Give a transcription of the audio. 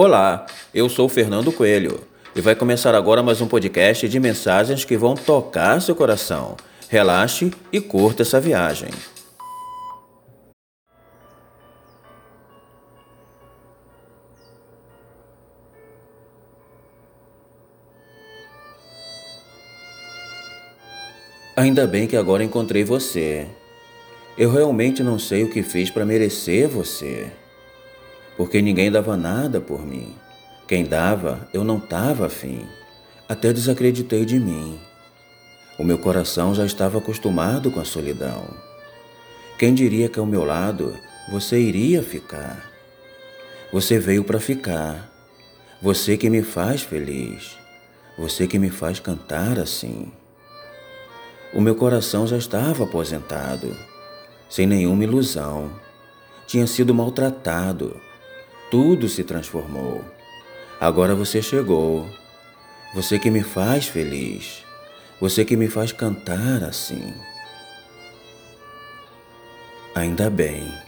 Olá, eu sou Fernando Coelho e vai começar agora mais um podcast de mensagens que vão tocar seu coração. Relaxe e curta essa viagem. Ainda bem que agora encontrei você. Eu realmente não sei o que fiz para merecer você porque ninguém dava nada por mim. Quem dava, eu não estava afim. Até desacreditei de mim. O meu coração já estava acostumado com a solidão. Quem diria que ao meu lado você iria ficar? Você veio para ficar. Você que me faz feliz. Você que me faz cantar assim. O meu coração já estava aposentado, sem nenhuma ilusão. Tinha sido maltratado tudo se transformou. Agora você chegou. Você que me faz feliz. Você que me faz cantar assim. Ainda bem.